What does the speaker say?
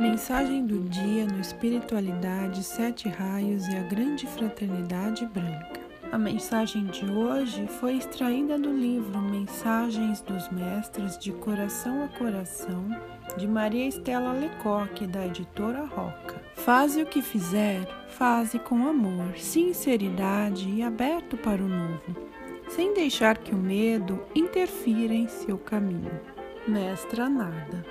mensagem do dia no Espiritualidade, Sete Raios e a Grande Fraternidade Branca. A mensagem de hoje foi extraída do livro Mensagens dos Mestres de Coração a Coração, de Maria Estela Lecoque, da editora Roca. Faze o que fizer, faze com amor, sinceridade e aberto para o novo, sem deixar que o medo interfira em seu caminho. Mestra Nada.